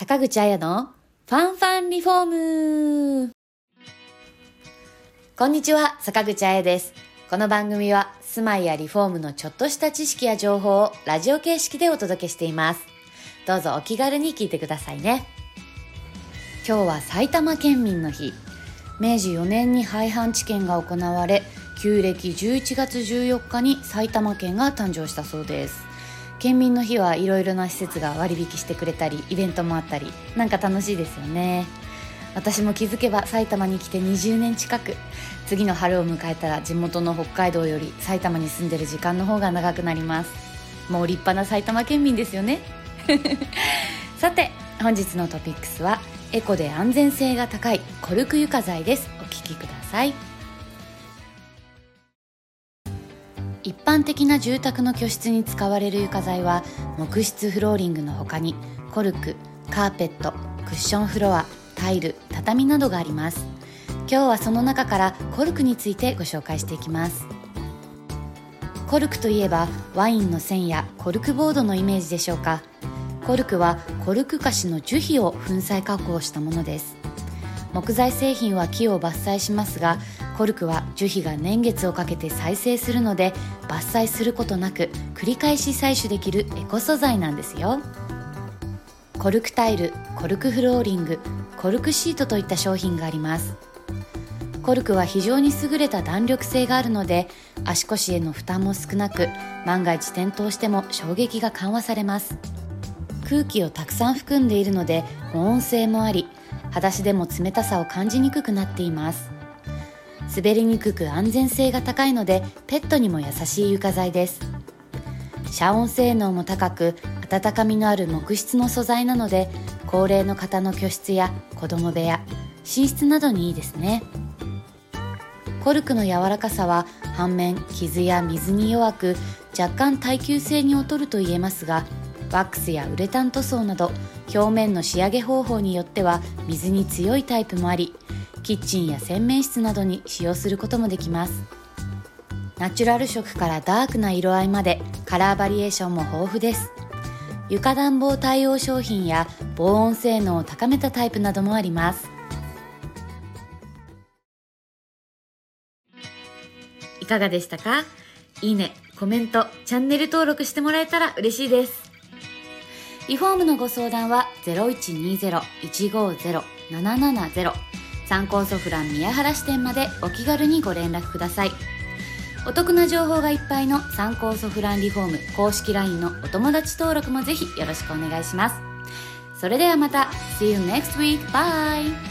坂口彩のファンファンリフォームこんにちは、坂口彩です。この番組は住まいやリフォームのちょっとした知識や情報をラジオ形式でお届けしています。どうぞお気軽に聞いてくださいね。今日は埼玉県民の日。明治4年に廃藩置県が行われ、旧暦11月14日に埼玉県が誕生したそうです。県民の日はいろいろな施設が割引してくれたりイベントもあったりなんか楽しいですよね。私も気づけば埼玉に来て20年近く次の春を迎えたら地元の北海道より埼玉に住んでる時間の方が長くなります。もう立派な埼玉県民ですよね。さて本日のトピックスはエコで安全性が高いコルク床材です。お聞きください。一般的な住宅の居室に使われる床材は木質フローリングの他にコルクカーペットクッションフロアタイル畳などがあります。今日はその中からコルクについてご紹介していきます。コルクといえばワインの線やコルクボードのイメージでしょうか。コルクはコルク菓子の樹皮を粉砕加工したものです。木材製品は木を伐採しますがコルクは樹皮が年月をかけて再生するので伐採することなく繰り返し採取できるエコ素材なんですよ。コルクタイルコルクフローリングコルクシートといった商品があります。コルクは非常に優れた弾力性があるので足腰への負担も少なく万が一転倒しても衝撃が緩和されます。空気をたくさん含んでいるので保温性もあり裸足でも冷たさを感じにくくなっています。滑りにくく安全性が高いのでペットにも優しい床材です。遮音性能も高く温かみのある木質の素材なので高齢の方の居室や子供部屋寝室などにいいですね。コルクの柔らかさは反面傷や水に弱く若干耐久性に劣ると言えますがワックスやウレタン塗装など表面の仕上げ方法によっては水に強いタイプもありキッチンや洗面室などに使用することもできます。ナチュラル色からダークな色合いまでカラーバリエーションも豊富です。床暖房対応商品や防音性能を高めたタイプなどもあります。いかがでしたか？いいね、コメント、チャンネル登録してもらえたら嬉しいです。リフォームのご相談は0120-150-770参考ソフラン宮原支店までお気軽にご連絡くださいお得な情報がいっぱいの参考ソフランリフォーム公式 LINE のお友達登録もぜひよろしくお願いしますそれではまた See you next week! Bye!